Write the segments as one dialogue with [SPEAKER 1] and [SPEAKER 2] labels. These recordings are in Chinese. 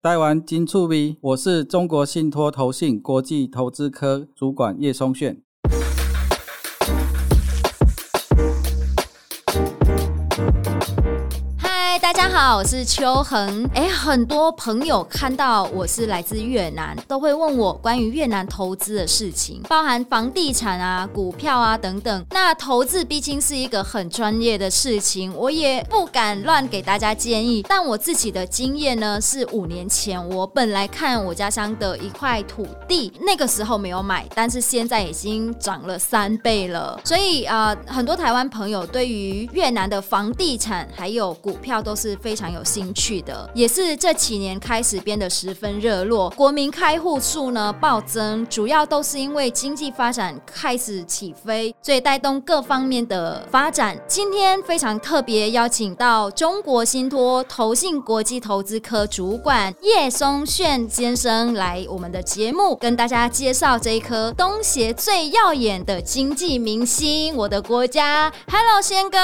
[SPEAKER 1] 台湾金触 V，，我是中国信托投信国际投资科主管叶松炫。
[SPEAKER 2] 好，我是秋恒。哎，很多朋友看到我是来自越南，都会问我关于越南投资的事情，包含房地产啊、股票啊等等。那投资毕竟是一个很专业的事情，我也不敢乱给大家建议。但我自己的经验呢，是五年前我本来看我家乡的一块土地，那个时候没有买，但是现在已经涨了三倍了。所以啊、很多台湾朋友对于越南的房地产还有股票都是非常有兴趣的，也是这几年开始变得十分热络。国民开户数呢暴增，主要都是因为经济发展开始起飞，所以带动各方面的发展。今天非常特别邀请到中国信托投信国际投资科主管叶松炫先生来我们的节目，跟大家介绍这一颗东协最耀眼的经济明星——我的国家。Hello，先哥。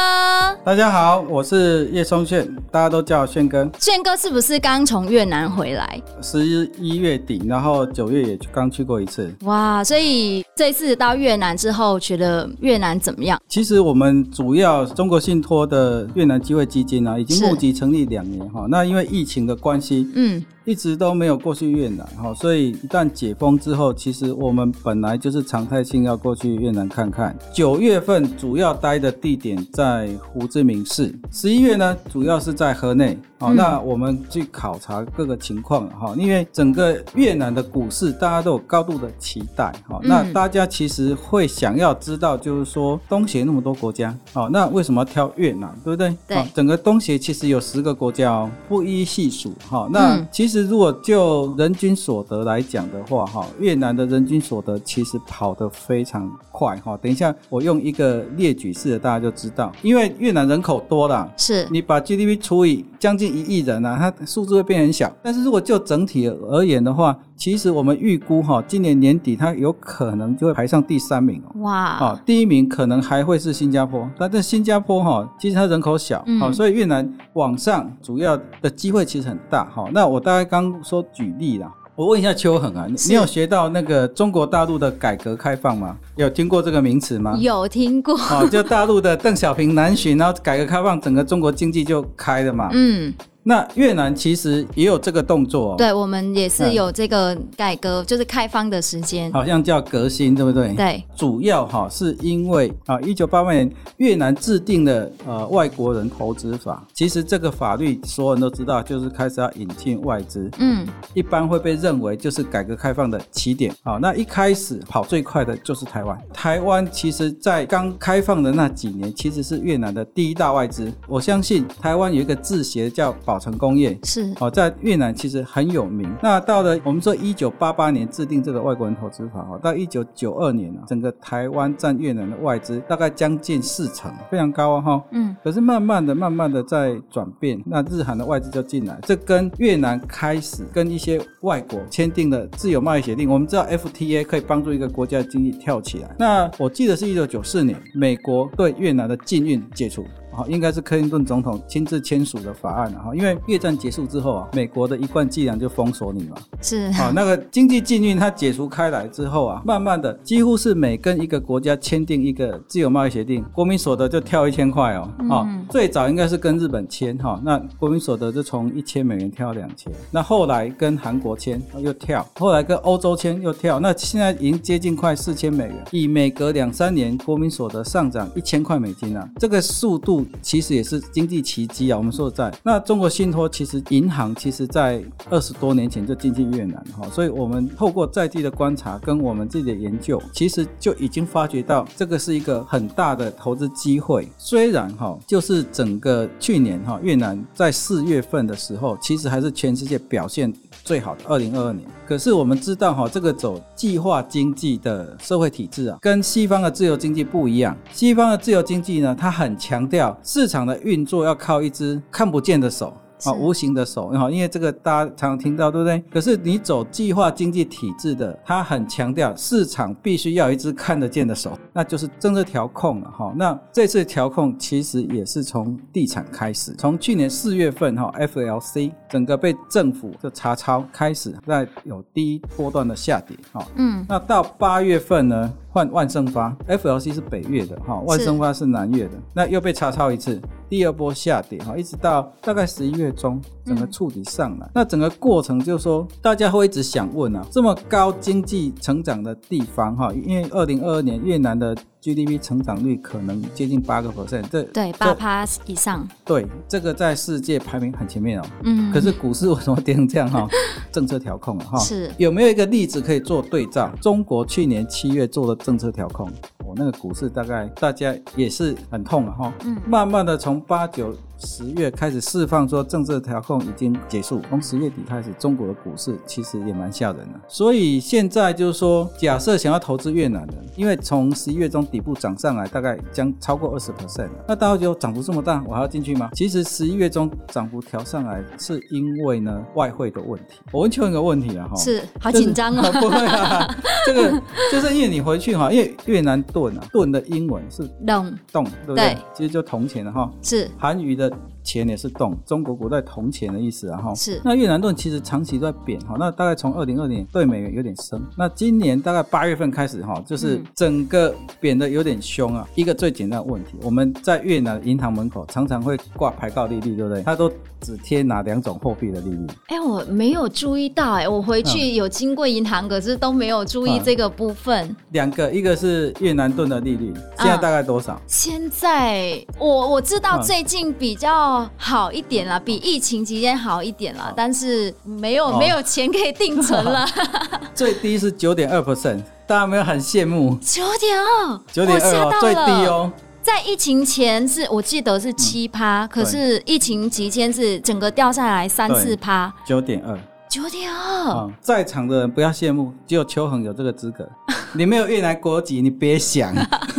[SPEAKER 1] 大家好，我是叶松炫。大家都叫我炫哥，
[SPEAKER 2] 炫哥是不是刚从越南回来？
[SPEAKER 1] 十一月底，然后九月也刚去过一次。
[SPEAKER 2] 哇，所以这次到越南之后，觉得越南怎么样？
[SPEAKER 1] 其实我们主要中国信托的越南机会基金啊，已经募集成立两年哈。那因为疫情的关系，嗯。一直都没有过去越南，哈，所以一旦解封之后，其实我们本来就是常态性要过去越南看看。九月份主要待的地点在胡志明市，十一月呢主要是在河内，好，那我们去考察各个情况，哈，因为整个越南的股市大家都有高度的期待，哈，那大家其实会想要知道，就是说东协那么多国家，好，那为什么挑越南，对不对？
[SPEAKER 2] 对，
[SPEAKER 1] 整个东协其实有十个国家哦，不一一细数，哈，那其实。是，如果就人均所得来讲的话，哈，越南的人均所得其实跑得非常快，哈。等一下，我用一个列举式的，大家就知道，因为越南人口多啦，
[SPEAKER 2] 是
[SPEAKER 1] 你把 GDP 除以将近一亿人啊，它数字会变很小。但是如果就整体而言的话，其实我们预估哈，今年年底它有可能就会排上第三名哦。哇，啊，第一名可能还会是新加坡，但是新加坡哈，其实它人口小，好，所以越南往上主要的机会其实很大哈。那我大概刚说举例啦，我问一下邱恒啊，你有学到那个中国大陆的改革开放吗？有听过这个名词吗？
[SPEAKER 2] 有听过，
[SPEAKER 1] 哦，就大陆的邓小平南巡，然后改革开放，整个中国经济就开了嘛。嗯。那越南其实也有这个动作哦，
[SPEAKER 2] 对，我们也是有这个改革，嗯、就是开放的时间，
[SPEAKER 1] 好像叫革新，对不对？
[SPEAKER 2] 对，
[SPEAKER 1] 主要哈是因为啊，一九八八年越南制定了呃外国人投资法，其实这个法律所有人都知道，就是开始要引进外资，嗯，一般会被认为就是改革开放的起点。好，那一开始跑最快的就是台湾，台湾其实在刚开放的那几年，其实是越南的第一大外资。我相信台湾有一个字协叫保。宝成工业
[SPEAKER 2] 是
[SPEAKER 1] 哦，在越南其实很有名。那到了我们说一九八八年制定这个外国人投资法哦，到一九九二年啊，整个台湾占越南的外资大概将近四成，非常高啊哈。嗯。可是慢慢的、慢慢的在转变，那日韩的外资就进来，这跟越南开始跟一些外国签订了自由贸易协定。我们知道 FTA 可以帮助一个国家的经济跳起来。那我记得是一九九四年，美国对越南的禁运解除。好，应该是克林顿总统亲自签署的法案了哈，因为越战结束之后啊，美国的一贯伎俩就封锁你嘛，
[SPEAKER 2] 是，
[SPEAKER 1] 好，那个经济禁运它解除开来之后啊，慢慢的几乎是每跟一个国家签订一个自由贸易协定，国民所得就跳一千块哦，啊、嗯，最早应该是跟日本签哈，那国民所得就从一千美元跳两千，那后来跟韩国签又跳，后来跟欧洲签又跳，那现在已经接近快四千美元，以每隔两三年国民所得上涨一千块美金啊，这个速度。其实也是经济奇迹啊！我们说实在，那中国信托其实银行其实在二十多年前就进军越南哈，所以我们透过在地的观察跟我们自己的研究，其实就已经发觉到这个是一个很大的投资机会。虽然哈，就是整个去年哈，越南在四月份的时候，其实还是全世界表现最好的二零二二年。可是我们知道哈，这个走计划经济的社会体制啊，跟西方的自由经济不一样。西方的自由经济呢，它很强调市场的运作要靠一只看不见的手。啊，无形的手，哈，因为这个大家常常听到，对不对？可是你走计划经济体制的，它很强调市场必须要有一只看得见的手，那就是政策调控了，哈。那这次调控其实也是从地产开始，从去年四月份哈，FLC 整个被政府的查抄开始，在有第一波段的下跌，哈，嗯，那到八月份呢？换万盛发，FLC 是北越的哈，万盛发是。南越的，那又被查抄一次，第二波下跌哈，一直到大概十一月中，整个触底上来。嗯、那整个过程就是说，大家会一直想问啊，这么高经济成长的地方哈，因为二零二二年越南的 GDP 成长率可能接近八个 percent，对
[SPEAKER 2] 对，八趴以上，
[SPEAKER 1] 对，这个在世界排名很前面哦。嗯，可是股市为什么跌成这样哈？政策调控哈，是有没有一个例子可以做对照？中国去年七月做的。政策调控，我那个股市大概大家也是很痛了哈，嗯，慢慢的从八九。十月开始释放，说政策调控已经结束。从十月底开始，中国的股市其实也蛮吓人的。所以现在就是说，假设想要投资越南的，因为从十一月中底部涨上来，大概将超过二十 percent。那大家觉得涨幅这么大，我还要进去吗？其实十一月中涨幅调上来，是因为呢外汇的问题。我问邱一个问题啊，哈，
[SPEAKER 2] 是好紧张啊。
[SPEAKER 1] 不会啊，这个就是因为你回去哈，因为越南盾啊，盾的英文是
[SPEAKER 2] 铜，
[SPEAKER 1] 铜，对不对？对其实就铜钱的哈，
[SPEAKER 2] 是
[SPEAKER 1] 韩语的。钱也是动，中国古代铜钱的意思，然后
[SPEAKER 2] 是
[SPEAKER 1] 那越南盾其实长期都在贬哈，那大概从二零二年对美元有点升，那今年大概八月份开始哈，就是整个贬的有点凶啊。一个最简单的问题，我们在越南银行门口常常会挂牌告利率，对不对？它都只贴哪两种货币的利率？
[SPEAKER 2] 哎，我没有注意到，哎，我回去有经过银行，可是都没有注意这个部分。
[SPEAKER 1] 两个，一个是越南盾的利率，现在大概多少？
[SPEAKER 2] 现在我我知道最近比较。好一点啦，比疫情期间好一点啦，但是没有、哦、没有钱可以定存了。
[SPEAKER 1] 最低是九点二 percent，大家有没有很羡慕？
[SPEAKER 2] 九点二，
[SPEAKER 1] 九点二哦，最低哦。
[SPEAKER 2] 在疫情前是我记得是七趴，嗯、可是疫情期间是整个掉下来三四趴。
[SPEAKER 1] 九点二，
[SPEAKER 2] 九点二。
[SPEAKER 1] 在场的人不要羡慕，只有邱恒有这个资格。你没有越南国籍，你别想，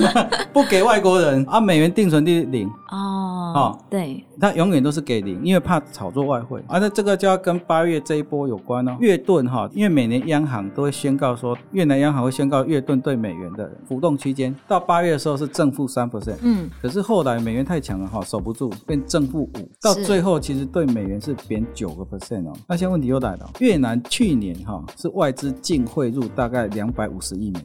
[SPEAKER 1] 不给外国人啊！美元定存利率零
[SPEAKER 2] 哦，哦，对，
[SPEAKER 1] 它永远都是给零，因为怕炒作外汇啊。那这个就要跟八月这一波有关哦。越盾哈，因为每年央行都会宣告说，越南央行会宣告越盾对美元的浮动区间，到八月的时候是正负三 percent，嗯，可是后来美元太强了哈，守不住，变正负五，到最后其实对美元是贬九个 percent 哦。那现在问题又来了，越南去年哈是外资净汇入大概两百五十亿美元。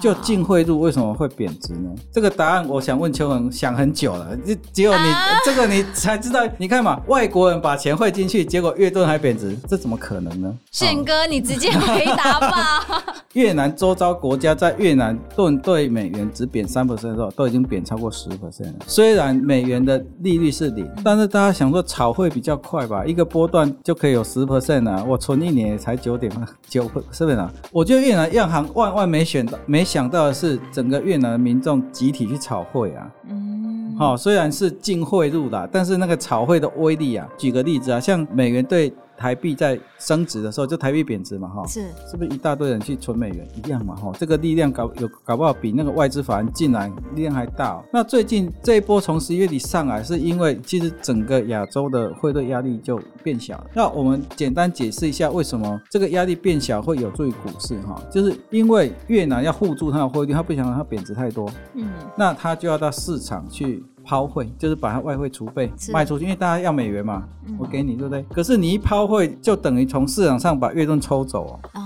[SPEAKER 1] 就净汇入为什么会贬值呢？这个答案我想问邱恒，想很久了，就只有你、啊、这个你才知道。你看嘛，外国人把钱汇进去，结果越盾还贬值，这怎么可能呢？
[SPEAKER 2] 宪哥，你直接回答吧。
[SPEAKER 1] 越南周遭国家在越南盾对美元只贬三 percent 的时候，都已经贬超过十 percent 了。虽然美元的利率是零，但是大家想说炒汇比较快吧？一个波段就可以有十 percent 啊！我存一年也才九点九，percent 啊？我觉得越南央行万万没选到没。想到的是，整个越南的民众集体去炒汇啊，嗯，好，虽然是净汇入啦，但是那个炒汇的威力啊，举个例子啊，像美元对。台币在升值的时候，就台币贬值嘛，哈，是是不是一大堆人去存美元一样嘛，哈，这个力量搞有搞不好比那个外资法人进来力量还大哦。那最近这一波从十一月底上来，是因为其实整个亚洲的汇兑压力就变小了。那我们简单解释一下为什么这个压力变小会有助于股市，哈，就是因为越南要护住它的汇率，它不想让它贬值太多，嗯，那它就要到市场去。抛汇就是把它外汇储备卖出去，因为大家要美元嘛，我给你，对不对？可是你一抛汇，就等于从市场上把月盾抽走哦。哦，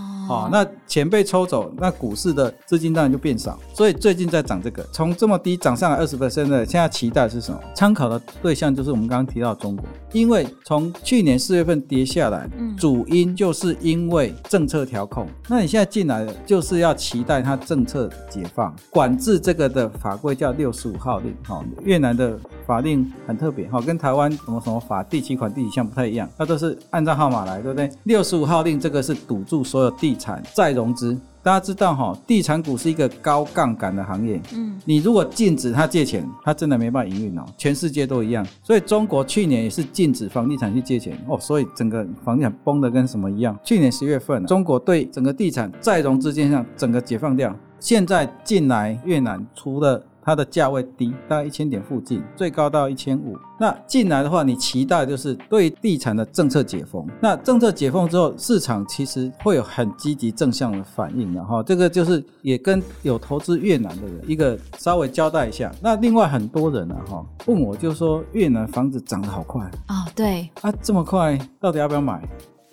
[SPEAKER 1] 那钱被抽走，那股市的资金当然就变少，所以最近在涨这个，从这么低涨上来二十%的，现在期待是什么？参考的对象就是我们刚刚提到的中国，因为从去年四月份跌下来，主因就是因为政策调控。那你现在进来了，就是要期待它政策解放，管制这个的法规叫六十五号令。哈，越南的法令很特别，哈，跟台湾什么什么法第几款第几项不太一样，它都是按照号码来，对不对？六十五号令这个是堵住所有地。产再融资，大家知道哈，地产股是一个高杠杆的行业。嗯，你如果禁止他借钱，他真的没办法营运哦。全世界都一样，所以中国去年也是禁止房地产去借钱哦，所以整个房地产崩的跟什么一样。去年十月份，中国对整个地产再融资现象整个解放掉，现在进来越南除了。它的价位低，大概一千点附近，最高到一千五。那进来的话，你期待就是对地产的政策解封。那政策解封之后，市场其实会有很积极正向的反应，然后这个就是也跟有投资越南的人一个稍微交代一下。那另外很多人呢，哈，问我就说越南房子涨得好快
[SPEAKER 2] 哦，对
[SPEAKER 1] 啊，这么快，到底要不要买？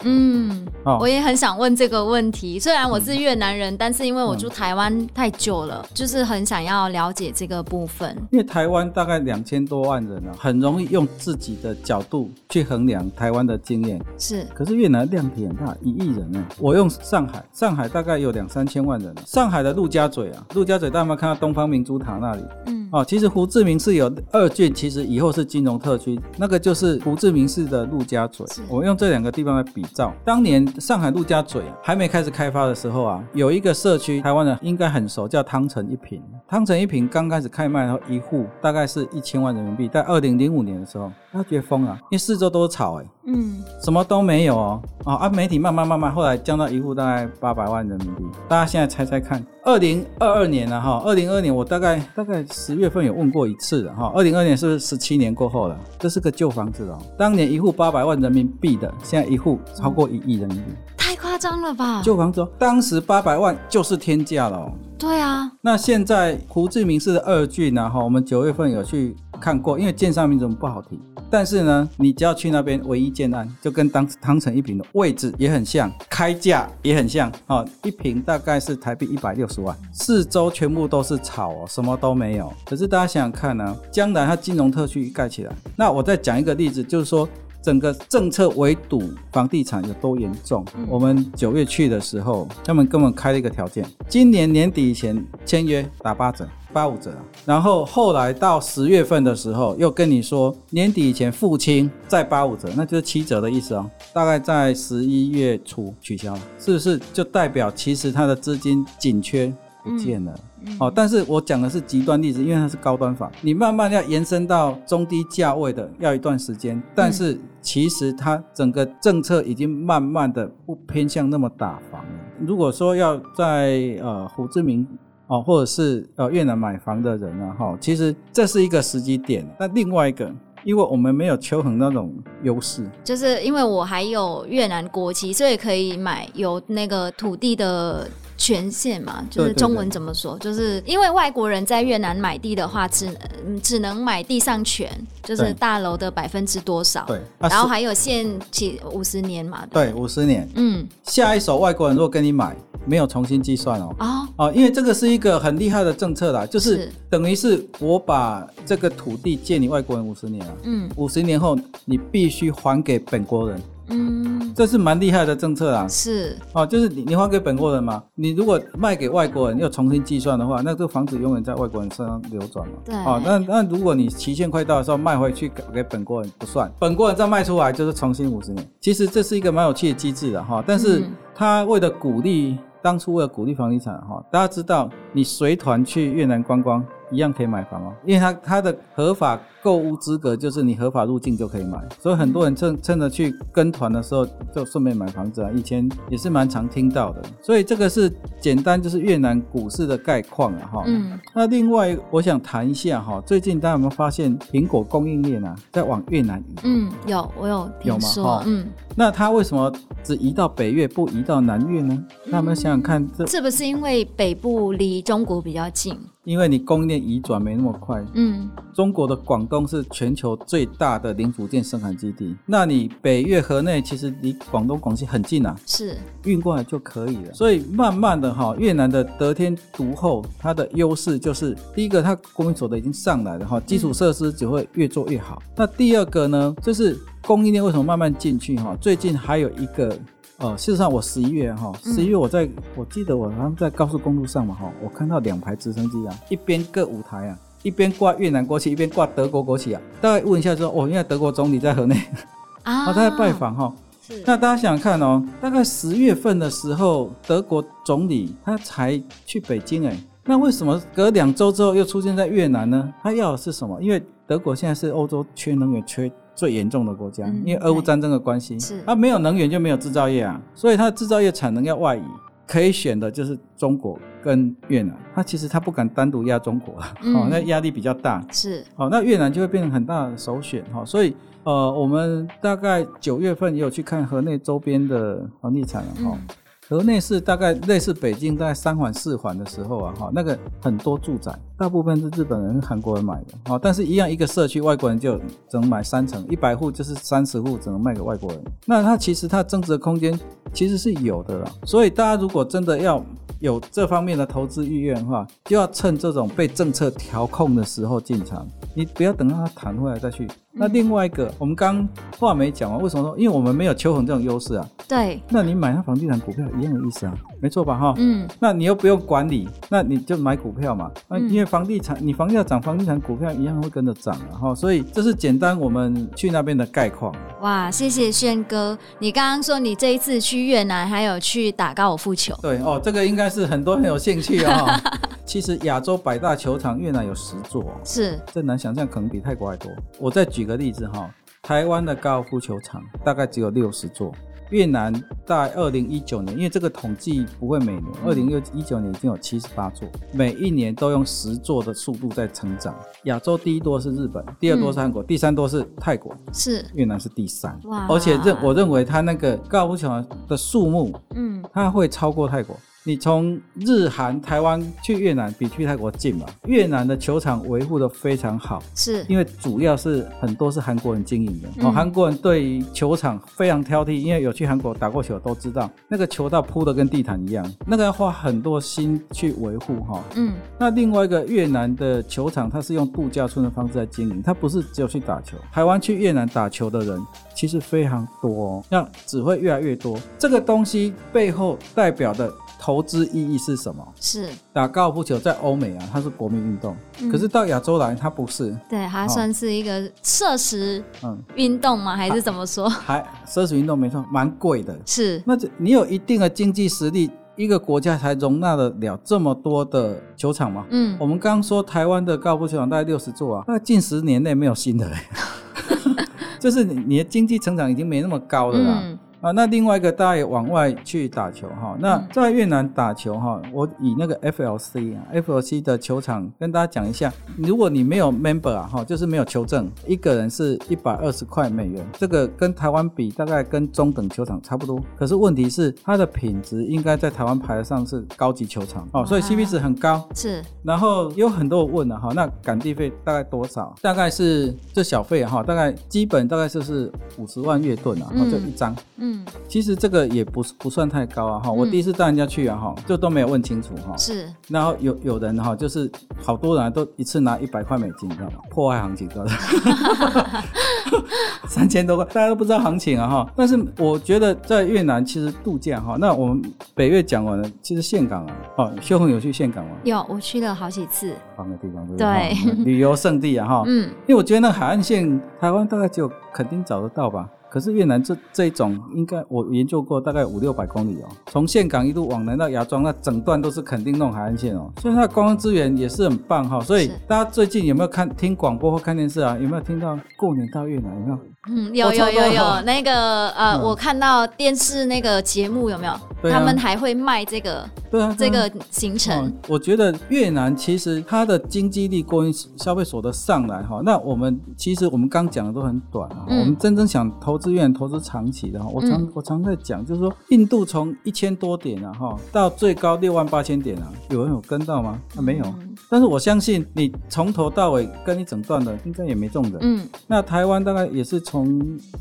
[SPEAKER 2] 嗯，我也很想问这个问题。虽然我是越南人，嗯、但是因为我住台湾太久了，嗯、就是很想要了解这个部分。
[SPEAKER 1] 因为台湾大概两千多万人啊，很容易用自己的角度去衡量台湾的经验。
[SPEAKER 2] 是，
[SPEAKER 1] 可是越南量体很大，一亿人呢。我用上海，上海大概有两三千万人。上海的陆家嘴啊，陆家嘴大家有没有看到东方明珠塔那里？嗯，哦，其实胡志明市有二郡，其实以后是金融特区，那个就是胡志明市的陆家嘴。是我用这两个地方来比。当年上海陆家嘴还没开始开发的时候啊，有一个社区，台湾人应该很熟，叫汤臣一品。汤臣一品刚开始开卖，然后一户大概是一千万人民币。在二零零五年的时候，他觉得疯了，因为四周都是草，哎，嗯，什么都没有哦。啊，媒体慢慢慢慢，后来降到一户大概八百万人民币。大家现在猜猜看，二零二二年了哈，二零二二年我大概大概十月份有问过一次了哈。二零二二年是不是十七年过后了？这是个旧房子哦，当年一户八百万人民币的，现在一户超过一亿人民币。嗯
[SPEAKER 2] 太夸张了吧！
[SPEAKER 1] 旧房子当时八百万就是天价了。
[SPEAKER 2] 对啊，
[SPEAKER 1] 那现在胡志明市的二郡呢？哈，我们九月份有去看过，因为建商名字不好提。但是呢，你只要去那边，唯一建案就跟当时汤臣一品的位置也很像，开价也很像。哦，一平大概是台币一百六十万，四周全部都是草哦，什么都没有。可是大家想想看呢、啊，将来它金融特区盖起来，那我再讲一个例子，就是说。整个政策围堵房地产有多严重？嗯、我们九月去的时候，他们跟我们开了一个条件：今年年底以前签约打八折、八五折。然后后来到十月份的时候，又跟你说年底以前付清再八五折，那就是七折的意思哦。大概在十一月初取消了，是不是就代表其实它的资金紧缺不见了？嗯哦，但是我讲的是极端例子，因为它是高端房，你慢慢要延伸到中低价位的，要一段时间。但是其实它整个政策已经慢慢的不偏向那么打房了。如果说要在呃胡志明哦，或者是呃越南买房的人啊，哈，其实这是一个时机点。那另外一个，因为我们没有求衡那种优势，
[SPEAKER 2] 就是因为我还有越南国籍，所以可以买有那个土地的。权限嘛，就是中文怎么说？对对对，就是因为外国人在越南买地的话，只只能买地上权，就是大楼的百分之多少。对，啊、然后还有限期五十年嘛。
[SPEAKER 1] 对，五十年。嗯，下一手外国人如果跟你买，没有重新计算哦。哦哦，因为这个是一个很厉害的政策啦，就是，是等于是我把这个土地借你外国人五十年了，嗯，五十年后你必须还给本国人。嗯，这是蛮厉害的政策啊。是哦，就是你你还给本国人嘛，你如果卖给外国人又重新计算的话，那这个房子永远在外国人身上流转嘛。对。哦，那那如果你期限快到的时候卖回去给给本国人不算，本国人再卖出来就是重新五十年。其实这是一个蛮有趣的机制的哈，但是他为了鼓励，当初为了鼓励房地产哈，大家知道你随团去越南观光。一样可以买房哦，因为它它的合法购物资格就是你合法入境就可以买，所以很多人趁趁着去跟团的时候就顺便买房子啊。以前也是蛮常听到的，所以这个是简单就是越南股市的概况了哈。嗯，那另外我想谈一下哈，最近大家有没有发现苹果供应链啊在往越南移？
[SPEAKER 2] 嗯，有，我有听说。有吗？嗯，
[SPEAKER 1] 那它为什么只移到北越不移到南越呢？那我们想想看，这
[SPEAKER 2] 是不是因为北部离中国比较近？
[SPEAKER 1] 因为你供应链移转没那么快，嗯，中国的广东是全球最大的零组件生产基地，那你北越河内其实离广东广西很近啊，是运过来就可以了。所以慢慢的哈，越南的得天独厚，它的优势就是第一个，它国民所的已经上来了哈，基础设施只会越做越好。嗯、那第二个呢，就是供应链为什么慢慢进去哈？最近还有一个。哦，事实上我十一月哈，十一月我在，嗯、我记得我好像在高速公路上嘛哈，我看到两排直升机啊，一边各五台啊，一边挂越南国旗，一边挂德国国旗啊。大概问一下说，哦，原来德国总理在河内啊，他在拜访哈。是。那大家想想看哦，大概十月份的时候，德国总理他才去北京哎，那为什么隔两周之后又出现在越南呢？他要的是什么？因为德国现在是欧洲缺能源缺。最严重的国家，因为俄乌战争的关系，是它没有能源就没有制造业啊，所以它的制造业产能要外移。可以选的就是中国跟越南，它其实它不敢单独压中国啊，
[SPEAKER 2] 嗯
[SPEAKER 1] 哦，那压力比较大，
[SPEAKER 2] 是，
[SPEAKER 1] 好，那越南就会变成很大的首选哈，所以呃，我们大概九月份也有去看河内周边的房地产了哈。嗯河内是大概类似北京大概三环四环的时候啊，哈，那个很多住宅，大部分是日本人、韩国人买的，啊，但是一样一个社区，外国人就只能买三层，一百户就是三十户只能卖给外国人。那它其实它增值的空间其实是有的啦，所以大家如果真的要有这方面的投资意愿的话，就要趁这种被政策调控的时候进场，你不要等到它弹回来再去。那另外一个，我们刚话没讲完，为什么说？因为我们没有秋恒这种优势啊。
[SPEAKER 2] 对。
[SPEAKER 1] 那你买它房地产股票一样的意思啊，没错吧？哈。
[SPEAKER 2] 嗯。
[SPEAKER 1] 那你又不用管理，那你就买股票嘛。那因为房地产，你房价涨，房地产股票一样会跟着涨啊。哈。所以这是简单我们去那边的概况。
[SPEAKER 2] 哇，谢谢轩哥，你刚刚说你这一次去越南还有去打高尔夫球。
[SPEAKER 1] 对哦，这个应该是很多很有兴趣啊。其实亚洲百大球场，越南有十座，
[SPEAKER 2] 是，
[SPEAKER 1] 这难想象，可能比泰国还多。我再举个例子哈，台湾的高尔夫球场大概只有六十座，越南在二零一九年，因为这个统计不会每年，二零一九年已经有七十八座，每一年都用十座的速度在成长。亚洲第一多是日本，第二多是韩国，嗯、第三多是泰国，
[SPEAKER 2] 是
[SPEAKER 1] 越南是第三。
[SPEAKER 2] 哇！
[SPEAKER 1] 而且认我认为它那个高尔夫球场的数目，嗯，它会超过泰国。你从日韩台湾去越南比去泰国近嘛？越南的球场维护得非常好，
[SPEAKER 2] 是因
[SPEAKER 1] 为主要是很多是韩国人经营的。哦、嗯，韩国人对于球场非常挑剔，因为有去韩国打过球都知道，那个球道铺的跟地毯一样，那个要花很多心去维护哈。嗯，那另外一个越南的球场，它是用度假村的方式在经营，它不是只有去打球。台湾去越南打球的人其实非常多，那只会越来越多。这个东西背后代表的。投资意义是什么？
[SPEAKER 2] 是
[SPEAKER 1] 打高尔夫球，在欧美啊，它是国民运动。嗯、可是到亚洲来，它不是。
[SPEAKER 2] 对，它算是一个奢侈嗯运动吗？还是怎么说？
[SPEAKER 1] 还奢侈运动没错，蛮贵的。
[SPEAKER 2] 是，
[SPEAKER 1] 那你有一定的经济实力，一个国家才容纳得了这么多的球场吗？嗯，我们刚刚说台湾的高尔夫球场大概六十座啊，那近十年内没有新的嘞，就是你你的经济成长已经没那么高了啦。嗯啊，那另外一个大家也往外去打球哈。那在越南打球哈，我以那个 FLC 啊，FLC 的球场跟大家讲一下。如果你没有 member 啊哈，就是没有球证，一个人是一百二十块美元。这个跟台湾比，大概跟中等球场差不多。可是问题是它的品质应该在台湾排得上是高级球场哦，所以 CP 值很高。
[SPEAKER 2] 是。
[SPEAKER 1] 然后有很多人问了哈，那场地费大概多少？大概是这小费哈，大概基本大概就是五十万越盾啊，然后就一张。嗯。其实这个也不是不算太高啊哈，我第一次带人家去啊哈，就都没有问清楚哈。
[SPEAKER 2] 是，
[SPEAKER 1] 然后有有人哈，就是好多人都一次拿一百块美金，你知道吗？破坏行情，知道吗？三千多块，大家都不知道行情啊哈。但是我觉得在越南其实度假哈，那我们北越讲完了，其实岘港啊，哦，秀红有去岘港吗？
[SPEAKER 2] 有，我去了好几次。
[SPEAKER 1] 棒的地方，
[SPEAKER 2] 对，
[SPEAKER 1] 旅游胜地啊哈。嗯，因为我觉得那海岸线，台湾大概只有垦丁找得到吧。可是越南这这一种应该我研究过，大概五六百公里哦，从岘港一路往南到芽庄，那整段都是肯定弄海岸线哦，所以它的观光资源也是很棒哈。所以大家最近有没有看听广播或看电视啊？有没有听到过年到越南？有没有？
[SPEAKER 2] 嗯，有有有有那个呃，嗯、我看到电视那个节目有没有？啊、他们还会卖这个对啊这个行程、嗯。
[SPEAKER 1] 我觉得越南其实它的经济力、供应消费所得上来哈，那我们其实我们刚讲的都很短啊，嗯、我们真正想投资。越南投资长期的哈，我常、嗯、我常在讲，就是说印度从一千多点啊哈，到最高六万八千点啊，有人有跟到吗？啊，没有。嗯、但是我相信你从头到尾跟一整段的，应该也没中的。嗯。那台湾大概也是从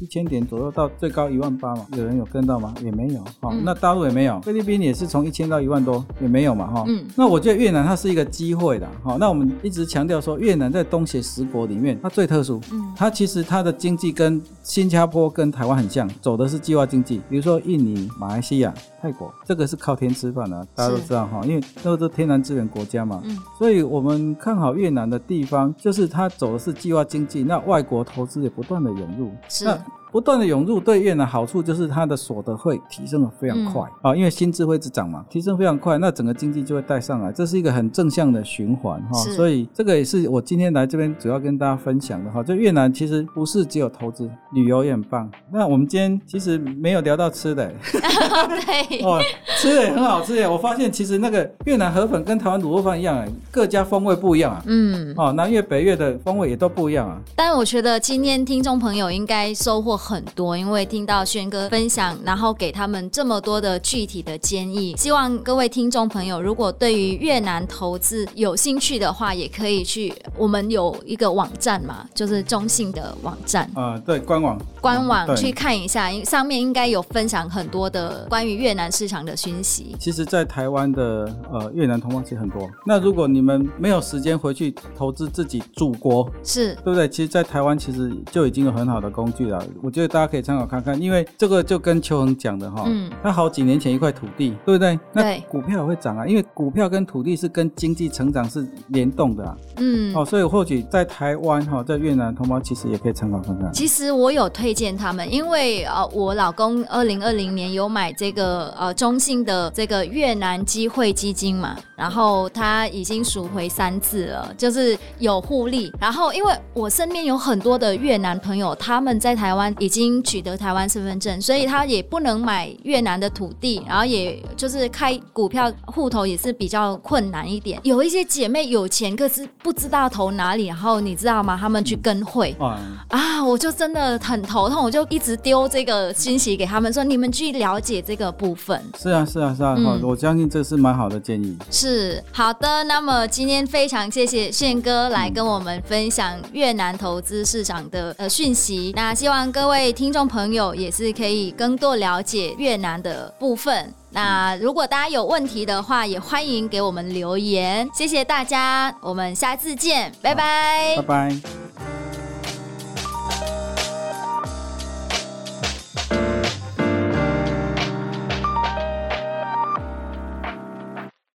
[SPEAKER 1] 一千点左右到最高一万八嘛，有人有跟到吗？也没有。好，嗯、那大陆也没有，菲律宾也是从一千到一万多，也没有嘛哈。嗯。那我觉得越南它是一个机会的哈。那我们一直强调说，越南在东协十国里面，它最特殊。嗯。它其实它的经济跟新加坡。跟台湾很像，走的是计划经济。比如说印尼、马来西亚、泰国，这个是靠天吃饭的啊，大家都知道哈，因为都是天然资源国家嘛。嗯，所以我们看好越南的地方，就是它走的是计划经济，那外国投资也不断的涌入。
[SPEAKER 2] 是。
[SPEAKER 1] 那不断的涌入对越南好处就是它的所得会提升的非常快啊、嗯，因为薪资会一直涨嘛，提升非常快，那整个经济就会带上来，这是一个很正向的循环哈。所以这个也是我今天来这边主要跟大家分享的哈。就越南其实不是只有投资，旅游也很棒。那我们今天其实没有聊到吃的，
[SPEAKER 2] 对，
[SPEAKER 1] 哦，吃的也很好吃耶。我发现其实那个越南河粉跟台湾卤肉饭一样哎，各家风味不一样啊。嗯，哦，南越北越的风味也都不一样啊。
[SPEAKER 2] 但我觉得今天听众朋友应该收获很多，因为听到轩哥分享，然后给他们这么多的具体的建议。希望各位听众朋友，如果对于越南投资有兴趣的话，也可以去我们有一个网站嘛，就是中信的网站
[SPEAKER 1] 啊、呃，对，官网
[SPEAKER 2] 官网去看一下，上面应该有分享很多的关于越南市场的讯息。
[SPEAKER 1] 其实，在台湾的呃越南同胞其实很多。那如果你们没有时间回去投资自己祖国，
[SPEAKER 2] 是
[SPEAKER 1] 对不对？其实，在台湾其实就已经有很好的工具了。我觉得大家可以参考看看，因为这个就跟邱恒讲的哈，嗯，他好几年前一块土地，对不对？那股票也会涨啊，因为股票跟土地是跟经济成长是联动的啊，嗯，哦，所以或许在台湾哈，在越南同胞其实也可以参考看看。
[SPEAKER 2] 其实我有推荐他们，因为呃，我老公二零二零年有买这个呃中信的这个越南机会基金嘛，然后他已经赎回三次了，就是有互利。然后因为我身边有很多的越南朋友，他们在台湾已经取得台湾身份证，所以他也不能买越南的土地，然后也就是开股票户头也是比较困难一点。有一些姐妹有钱，可是不知道投哪里，然后你知道吗？他们去跟会、嗯、啊，我就真的很头痛，我就一直丢这个信息给他们说，你们去了解这个部分。
[SPEAKER 1] 是啊，是啊，是啊，嗯、我相信这是蛮好的建议。
[SPEAKER 2] 是好的，那么今天非常谢谢宪哥来跟我们分享越南投资市场的呃讯息。那希望各位听众朋友也是可以更多了解越南的部分。那如果大家有问题的话，也欢迎给我们留言。谢谢大家，我们下次见，拜拜，
[SPEAKER 1] 拜拜。